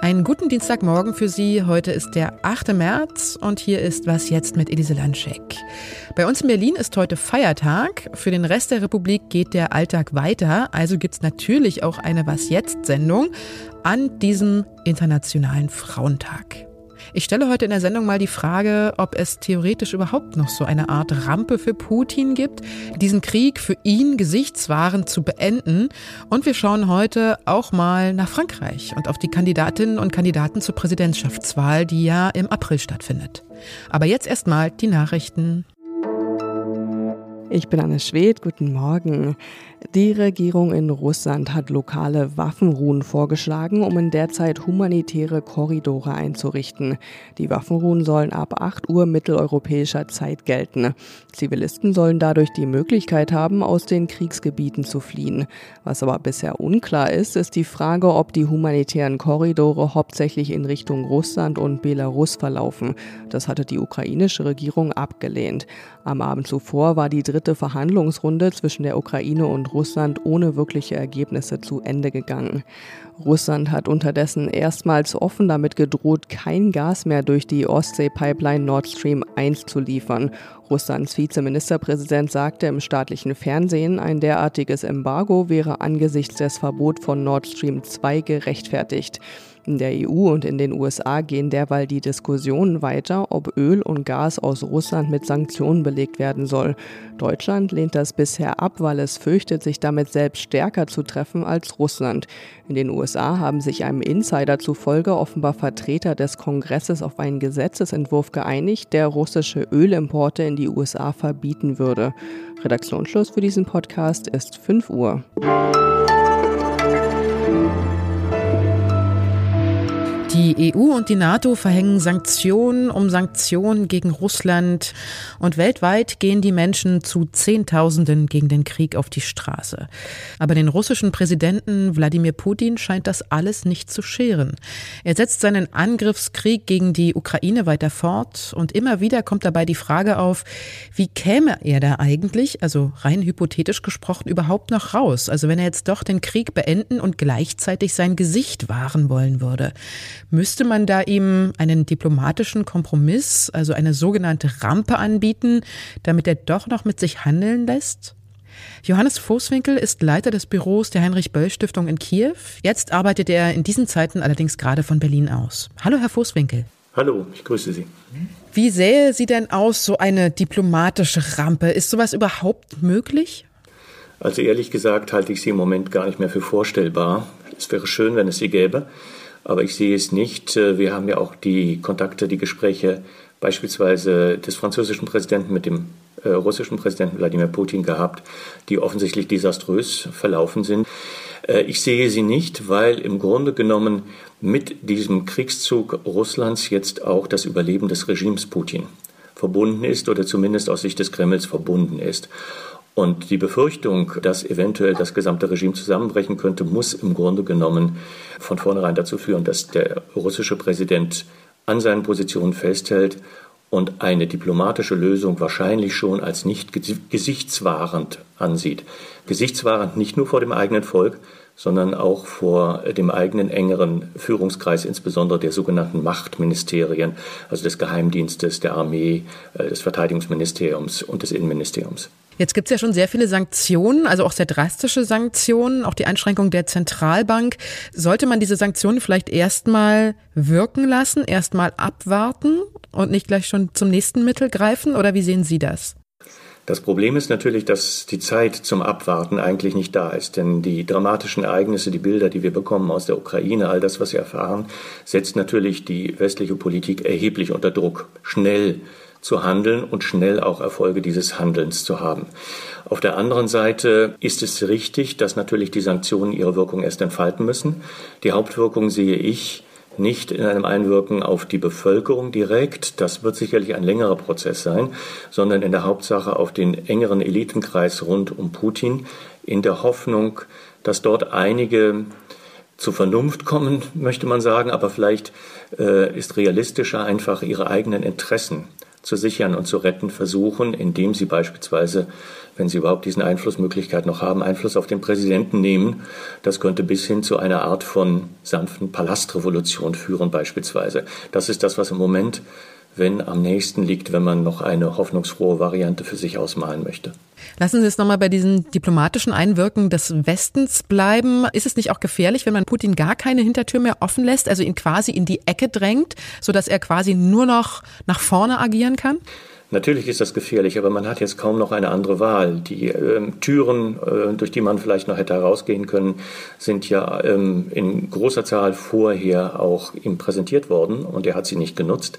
Einen guten Dienstagmorgen für Sie. Heute ist der 8. März und hier ist Was jetzt mit Elise Landschek. Bei uns in Berlin ist heute Feiertag. Für den Rest der Republik geht der Alltag weiter. Also gibt es natürlich auch eine Was jetzt Sendung an diesem Internationalen Frauentag. Ich stelle heute in der Sendung mal die Frage, ob es theoretisch überhaupt noch so eine Art Rampe für Putin gibt, diesen Krieg für ihn gesichtswahrend zu beenden. Und wir schauen heute auch mal nach Frankreich und auf die Kandidatinnen und Kandidaten zur Präsidentschaftswahl, die ja im April stattfindet. Aber jetzt erstmal die Nachrichten. Ich bin Anne Schwed, guten Morgen. Die Regierung in Russland hat lokale Waffenruhen vorgeschlagen, um in der Zeit humanitäre Korridore einzurichten. Die Waffenruhen sollen ab 8 Uhr mitteleuropäischer Zeit gelten. Zivilisten sollen dadurch die Möglichkeit haben, aus den Kriegsgebieten zu fliehen. Was aber bisher unklar ist, ist die Frage, ob die humanitären Korridore hauptsächlich in Richtung Russland und Belarus verlaufen. Das hatte die ukrainische Regierung abgelehnt. Am Abend zuvor war die dritte Verhandlungsrunde zwischen der Ukraine und Russland ohne wirkliche Ergebnisse zu Ende gegangen. Russland hat unterdessen erstmals offen damit gedroht, kein Gas mehr durch die Ostsee-Pipeline Nord Stream 1 zu liefern. Russlands Vizeministerpräsident sagte im staatlichen Fernsehen, ein derartiges Embargo wäre angesichts des Verbots von Nord Stream 2 gerechtfertigt. In der EU und in den USA gehen derweil die Diskussionen weiter, ob Öl und Gas aus Russland mit Sanktionen belegt werden soll. Deutschland lehnt das bisher ab, weil es fürchtet, sich damit selbst stärker zu treffen als Russland. In den USA haben sich einem Insider zufolge offenbar Vertreter des Kongresses auf einen Gesetzesentwurf geeinigt, der russische Ölimporte in die USA verbieten würde. Redaktionsschluss für diesen Podcast ist 5 Uhr. Die EU und die NATO verhängen Sanktionen um Sanktionen gegen Russland und weltweit gehen die Menschen zu Zehntausenden gegen den Krieg auf die Straße. Aber den russischen Präsidenten Wladimir Putin scheint das alles nicht zu scheren. Er setzt seinen Angriffskrieg gegen die Ukraine weiter fort und immer wieder kommt dabei die Frage auf, wie käme er da eigentlich, also rein hypothetisch gesprochen, überhaupt noch raus? Also wenn er jetzt doch den Krieg beenden und gleichzeitig sein Gesicht wahren wollen würde. Müsste man da ihm einen diplomatischen Kompromiss, also eine sogenannte Rampe anbieten, damit er doch noch mit sich handeln lässt? Johannes Voßwinkel ist Leiter des Büros der Heinrich-Böll-Stiftung in Kiew. Jetzt arbeitet er in diesen Zeiten allerdings gerade von Berlin aus. Hallo, Herr Voßwinkel. Hallo, ich grüße Sie. Wie sähe sie denn aus, so eine diplomatische Rampe? Ist sowas überhaupt möglich? Also ehrlich gesagt halte ich sie im Moment gar nicht mehr für vorstellbar. Es wäre schön, wenn es sie gäbe aber ich sehe es nicht. Wir haben ja auch die Kontakte, die Gespräche beispielsweise des französischen Präsidenten mit dem äh, russischen Präsidenten Wladimir Putin gehabt, die offensichtlich desaströs verlaufen sind. Äh, ich sehe sie nicht, weil im Grunde genommen mit diesem Kriegszug Russlands jetzt auch das Überleben des Regimes Putin verbunden ist oder zumindest aus Sicht des Kremls verbunden ist. Und die Befürchtung, dass eventuell das gesamte Regime zusammenbrechen könnte, muss im Grunde genommen von vornherein dazu führen, dass der russische Präsident an seinen Positionen festhält und eine diplomatische Lösung wahrscheinlich schon als nicht gesichtswahrend ansieht. Gesichtswahrend nicht nur vor dem eigenen Volk, sondern auch vor dem eigenen engeren Führungskreis, insbesondere der sogenannten Machtministerien, also des Geheimdienstes, der Armee, äh, des Verteidigungsministeriums und des Innenministeriums. Jetzt gibt es ja schon sehr viele Sanktionen, also auch sehr drastische Sanktionen, auch die Einschränkung der Zentralbank. Sollte man diese Sanktionen vielleicht erstmal wirken lassen, erstmal abwarten und nicht gleich schon zum nächsten Mittel greifen? Oder wie sehen Sie das? Das Problem ist natürlich, dass die Zeit zum Abwarten eigentlich nicht da ist. Denn die dramatischen Ereignisse, die Bilder, die wir bekommen aus der Ukraine, all das, was wir erfahren, setzt natürlich die westliche Politik erheblich unter Druck, schnell zu handeln und schnell auch Erfolge dieses Handelns zu haben. Auf der anderen Seite ist es richtig, dass natürlich die Sanktionen ihre Wirkung erst entfalten müssen. Die Hauptwirkung sehe ich nicht in einem Einwirken auf die Bevölkerung direkt, das wird sicherlich ein längerer Prozess sein, sondern in der Hauptsache auf den engeren Elitenkreis rund um Putin, in der Hoffnung, dass dort einige zur Vernunft kommen, möchte man sagen, aber vielleicht äh, ist realistischer einfach ihre eigenen Interessen zu sichern und zu retten versuchen, indem sie beispielsweise, wenn sie überhaupt diesen Einflussmöglichkeit noch haben, Einfluss auf den Präsidenten nehmen. Das könnte bis hin zu einer Art von sanften Palastrevolution führen beispielsweise. Das ist das, was im Moment wenn am nächsten liegt, wenn man noch eine hoffnungsfrohe Variante für sich ausmalen möchte. Lassen Sie es nochmal bei diesem diplomatischen Einwirken des Westens bleiben. Ist es nicht auch gefährlich, wenn man Putin gar keine Hintertür mehr offen lässt, also ihn quasi in die Ecke drängt, sodass er quasi nur noch nach vorne agieren kann? Natürlich ist das gefährlich, aber man hat jetzt kaum noch eine andere Wahl. Die ähm, Türen, äh, durch die man vielleicht noch hätte herausgehen können, sind ja ähm, in großer Zahl vorher auch ihm präsentiert worden und er hat sie nicht genutzt.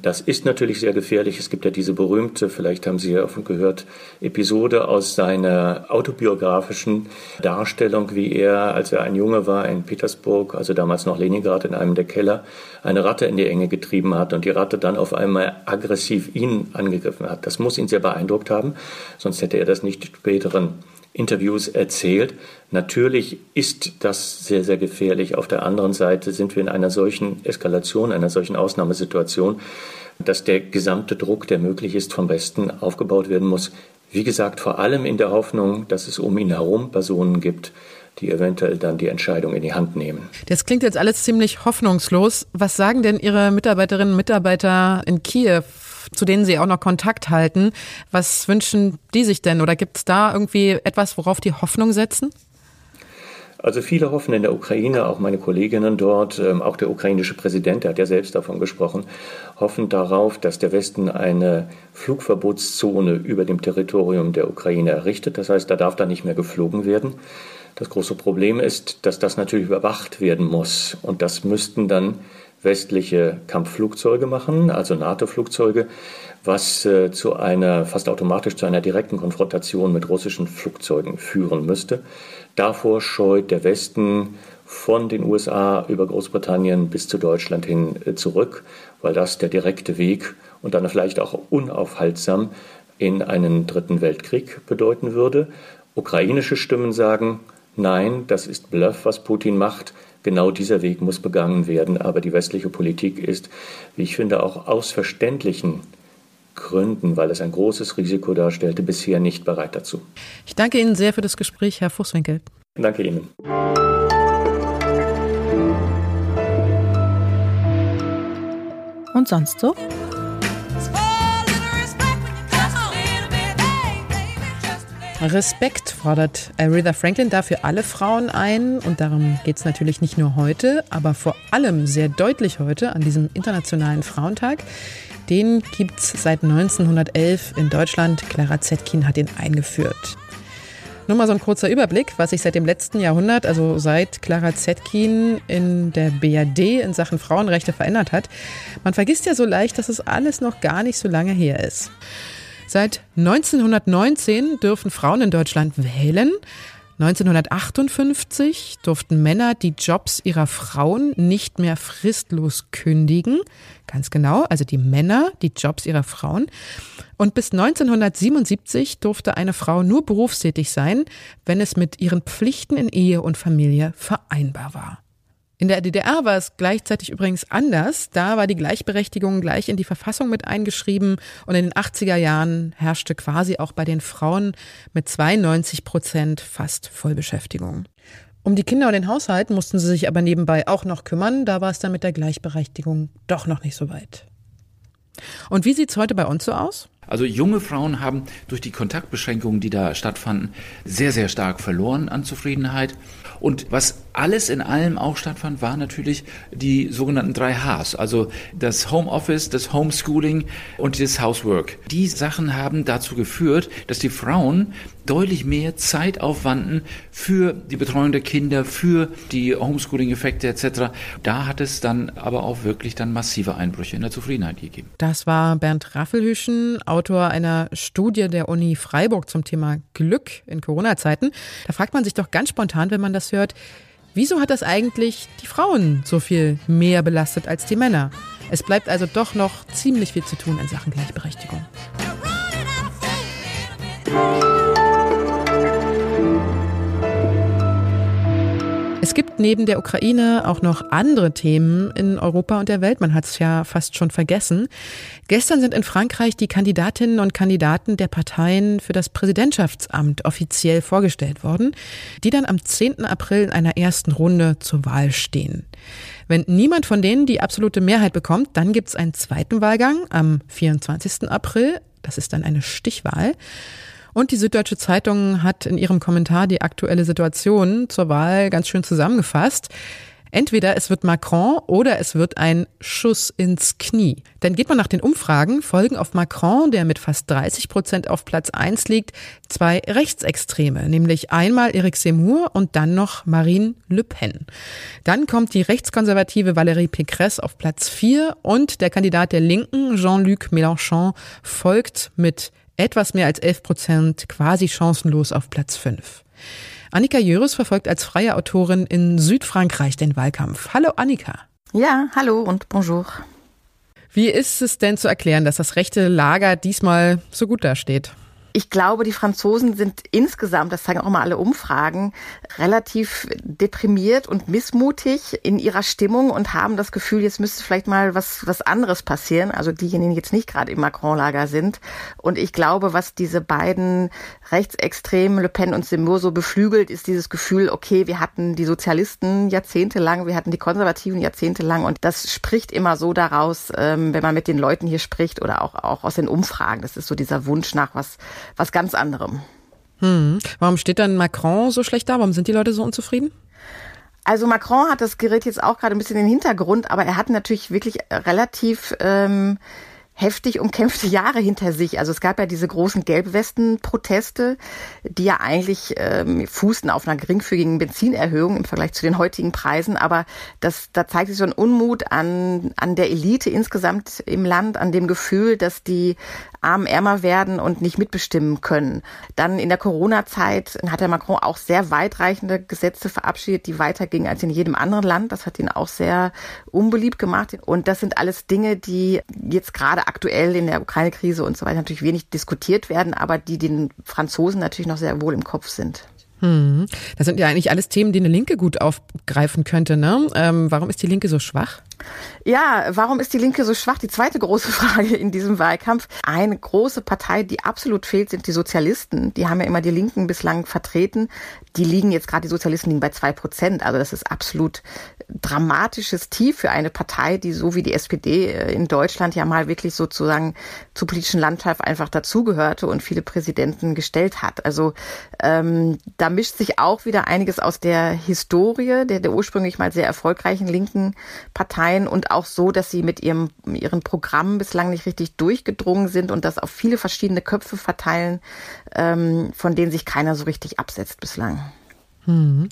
Das ist natürlich sehr gefährlich. Es gibt ja diese berühmte, vielleicht haben Sie ja davon gehört, Episode aus seiner autobiografischen Darstellung, wie er, als er ein Junge war in Petersburg, also damals noch Leningrad, in einem der Keller, eine Ratte in die Enge getrieben hat und die Ratte dann auf einmal aggressiv ihn angegriffen hat. Das muss ihn sehr beeindruckt haben, sonst hätte er das nicht späteren Interviews erzählt. Natürlich ist das sehr, sehr gefährlich. Auf der anderen Seite sind wir in einer solchen Eskalation, einer solchen Ausnahmesituation, dass der gesamte Druck, der möglich ist, vom Westen aufgebaut werden muss. Wie gesagt, vor allem in der Hoffnung, dass es um ihn herum Personen gibt, die eventuell dann die Entscheidung in die Hand nehmen. Das klingt jetzt alles ziemlich hoffnungslos. Was sagen denn Ihre Mitarbeiterinnen und Mitarbeiter in Kiew? Zu denen Sie auch noch Kontakt halten. Was wünschen die sich denn? Oder gibt es da irgendwie etwas, worauf die Hoffnung setzen? Also viele hoffen in der Ukraine, auch meine Kolleginnen dort, ähm, auch der ukrainische Präsident, der hat ja selbst davon gesprochen, hoffen darauf, dass der Westen eine Flugverbotszone über dem Territorium der Ukraine errichtet. Das heißt, da darf da nicht mehr geflogen werden. Das große Problem ist, dass das natürlich überwacht werden muss. Und das müssten dann westliche Kampfflugzeuge machen, also NATO-Flugzeuge, was äh, zu einer fast automatisch zu einer direkten Konfrontation mit russischen Flugzeugen führen müsste. Davor scheut der Westen von den USA über Großbritannien bis zu Deutschland hin äh, zurück, weil das der direkte Weg und dann vielleicht auch unaufhaltsam in einen dritten Weltkrieg bedeuten würde. Ukrainische Stimmen sagen, nein, das ist Bluff, was Putin macht. Genau dieser Weg muss begangen werden, aber die westliche Politik ist, wie ich finde, auch aus verständlichen Gründen, weil es ein großes Risiko darstellte, bisher nicht bereit dazu. Ich danke Ihnen sehr für das Gespräch, Herr Fußwinkel. Danke Ihnen. Und sonst so? Respekt fordert Aretha Franklin dafür alle Frauen ein und darum geht es natürlich nicht nur heute, aber vor allem sehr deutlich heute an diesem Internationalen Frauentag. Den gibt es seit 1911 in Deutschland. Clara Zetkin hat ihn eingeführt. Nur mal so ein kurzer Überblick, was sich seit dem letzten Jahrhundert, also seit Clara Zetkin in der BRD in Sachen Frauenrechte verändert hat. Man vergisst ja so leicht, dass es alles noch gar nicht so lange her ist. Seit 1919 dürfen Frauen in Deutschland wählen. 1958 durften Männer die Jobs ihrer Frauen nicht mehr fristlos kündigen. Ganz genau, also die Männer die Jobs ihrer Frauen. Und bis 1977 durfte eine Frau nur berufstätig sein, wenn es mit ihren Pflichten in Ehe und Familie vereinbar war. In der DDR war es gleichzeitig übrigens anders. Da war die Gleichberechtigung gleich in die Verfassung mit eingeschrieben und in den 80er Jahren herrschte quasi auch bei den Frauen mit 92 Prozent fast Vollbeschäftigung. Um die Kinder und den Haushalt mussten sie sich aber nebenbei auch noch kümmern. Da war es dann mit der Gleichberechtigung doch noch nicht so weit. Und wie sieht's heute bei uns so aus? Also junge Frauen haben durch die Kontaktbeschränkungen, die da stattfanden, sehr, sehr stark verloren an Zufriedenheit. Und was alles in allem auch stattfand, war natürlich die sogenannten drei Hs, also das Homeoffice, das Homeschooling und das Housework. Die Sachen haben dazu geführt, dass die Frauen deutlich mehr Zeit aufwanden für die Betreuung der Kinder, für die Homeschooling-Effekte etc. Da hat es dann aber auch wirklich dann massive Einbrüche in der Zufriedenheit gegeben. Das war Bernd Raffelhüschen, Autor einer Studie der Uni Freiburg zum Thema Glück in Corona-Zeiten. Da fragt man sich doch ganz spontan, wenn man das hört, wieso hat das eigentlich die Frauen so viel mehr belastet als die Männer? Es bleibt also doch noch ziemlich viel zu tun in Sachen Gleichberechtigung. Neben der Ukraine auch noch andere Themen in Europa und der Welt. Man hat es ja fast schon vergessen. Gestern sind in Frankreich die Kandidatinnen und Kandidaten der Parteien für das Präsidentschaftsamt offiziell vorgestellt worden, die dann am 10. April in einer ersten Runde zur Wahl stehen. Wenn niemand von denen die absolute Mehrheit bekommt, dann gibt es einen zweiten Wahlgang am 24. April. Das ist dann eine Stichwahl. Und die Süddeutsche Zeitung hat in ihrem Kommentar die aktuelle Situation zur Wahl ganz schön zusammengefasst. Entweder es wird Macron oder es wird ein Schuss ins Knie. Denn geht man nach den Umfragen, folgen auf Macron, der mit fast 30 Prozent auf Platz 1 liegt, zwei Rechtsextreme, nämlich einmal Eric Zemmour und dann noch Marine Le Pen. Dann kommt die rechtskonservative Valérie Pécresse auf Platz 4 und der Kandidat der Linken, Jean-Luc Mélenchon, folgt mit etwas mehr als 11 Prozent quasi chancenlos auf Platz 5. Annika Jöris verfolgt als freie Autorin in Südfrankreich den Wahlkampf. Hallo Annika. Ja, hallo und bonjour. Wie ist es denn zu erklären, dass das rechte Lager diesmal so gut dasteht? Ich glaube, die Franzosen sind insgesamt, das zeigen auch mal alle Umfragen, relativ deprimiert und missmutig in ihrer Stimmung und haben das Gefühl, jetzt müsste vielleicht mal was, was anderes passieren. Also diejenigen, die jetzt nicht gerade im Macron-Lager sind. Und ich glaube, was diese beiden Rechtsextremen, Le Pen und Zemmour, so beflügelt, ist dieses Gefühl, okay, wir hatten die Sozialisten jahrzehntelang, wir hatten die Konservativen jahrzehntelang und das spricht immer so daraus, ähm, wenn man mit den Leuten hier spricht oder auch, auch aus den Umfragen. Das ist so dieser Wunsch nach was, was ganz anderem. Hm. Warum steht dann Macron so schlecht da? Warum sind die Leute so unzufrieden? Also Macron hat das Gerät jetzt auch gerade ein bisschen in den Hintergrund, aber er hat natürlich wirklich relativ ähm, heftig umkämpfte Jahre hinter sich. Also es gab ja diese großen Gelbwesten-Proteste, die ja eigentlich ähm, fußten auf einer geringfügigen Benzinerhöhung im Vergleich zu den heutigen Preisen. Aber das, da zeigt sich so ein Unmut an, an der Elite insgesamt im Land, an dem Gefühl, dass die Armen ärmer werden und nicht mitbestimmen können. Dann in der Corona-Zeit hat der Macron auch sehr weitreichende Gesetze verabschiedet, die weitergingen als in jedem anderen Land. Das hat ihn auch sehr unbeliebt gemacht. Und das sind alles Dinge, die jetzt gerade aktuell in der Ukraine-Krise und so weiter natürlich wenig diskutiert werden, aber die den Franzosen natürlich noch sehr wohl im Kopf sind. Hm. Das sind ja eigentlich alles Themen, die eine Linke gut aufgreifen könnte. Ne? Ähm, warum ist die Linke so schwach? Ja, warum ist die Linke so schwach? Die zweite große Frage in diesem Wahlkampf. Eine große Partei, die absolut fehlt, sind die Sozialisten. Die haben ja immer die Linken bislang vertreten. Die liegen jetzt gerade, die Sozialisten liegen bei zwei Prozent. Also das ist absolut dramatisches Tief für eine Partei, die so wie die SPD äh, in Deutschland ja mal wirklich sozusagen zur politischen Landschaft einfach dazugehörte und viele Präsidenten gestellt hat. Also ähm, da mischt sich auch wieder einiges aus der Historie der, der ursprünglich mal sehr erfolgreichen linken Parteien und auch so, dass sie mit ihrem, ihren Programmen bislang nicht richtig durchgedrungen sind und das auf viele verschiedene Köpfe verteilen, ähm, von denen sich keiner so richtig absetzt bislang. Hm.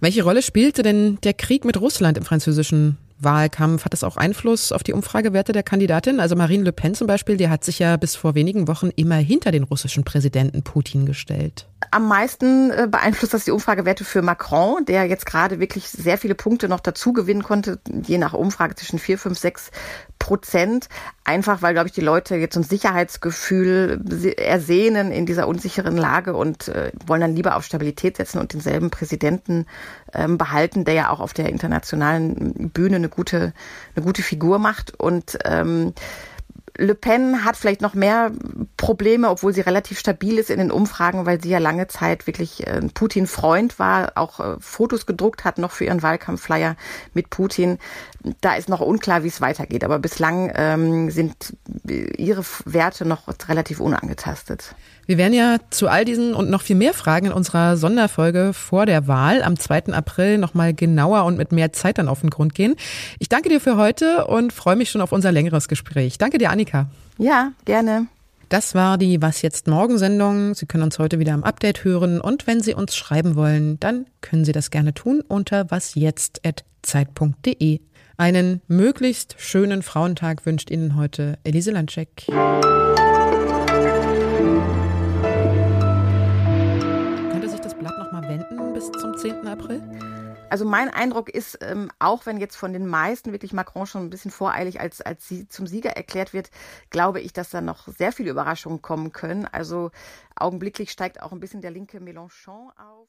Welche Rolle spielte denn der Krieg mit Russland im französischen Wahlkampf? Hat das auch Einfluss auf die Umfragewerte der Kandidatin? Also Marine Le Pen zum Beispiel, die hat sich ja bis vor wenigen Wochen immer hinter den russischen Präsidenten Putin gestellt. Am meisten äh, beeinflusst das die Umfragewerte für Macron, der jetzt gerade wirklich sehr viele Punkte noch dazu gewinnen konnte, je nach Umfrage zwischen vier, fünf, sechs Prozent. Einfach weil, glaube ich, die Leute jetzt so ein Sicherheitsgefühl ersehnen in dieser unsicheren Lage und äh, wollen dann lieber auf Stabilität setzen und denselben Präsidenten ähm, behalten, der ja auch auf der internationalen Bühne eine gute, eine gute Figur macht. Und ähm, Le Pen hat vielleicht noch mehr Probleme, obwohl sie relativ stabil ist in den Umfragen, weil sie ja lange Zeit wirklich ein Putin-Freund war, auch äh, Fotos gedruckt hat noch für ihren Wahlkampfflyer mit Putin. Da ist noch unklar, wie es weitergeht, aber bislang ähm, sind ihre Werte noch relativ unangetastet. Wir werden ja zu all diesen und noch viel mehr Fragen in unserer Sonderfolge vor der Wahl am 2. April nochmal genauer und mit mehr Zeit dann auf den Grund gehen. Ich danke dir für heute und freue mich schon auf unser längeres Gespräch. Danke dir, Annika. Ja, gerne. Das war die Was jetzt morgen Sendung. Sie können uns heute wieder am Update hören und wenn Sie uns schreiben wollen, dann können Sie das gerne tun unter wasjetzt@zeit.de. Einen möglichst schönen Frauentag wünscht Ihnen heute Elise Landscheck. bis zum 10. April? Also mein Eindruck ist, ähm, auch wenn jetzt von den meisten wirklich Macron schon ein bisschen voreilig als, als sie zum Sieger erklärt wird, glaube ich, dass da noch sehr viele Überraschungen kommen können. Also augenblicklich steigt auch ein bisschen der linke Mélenchon auf.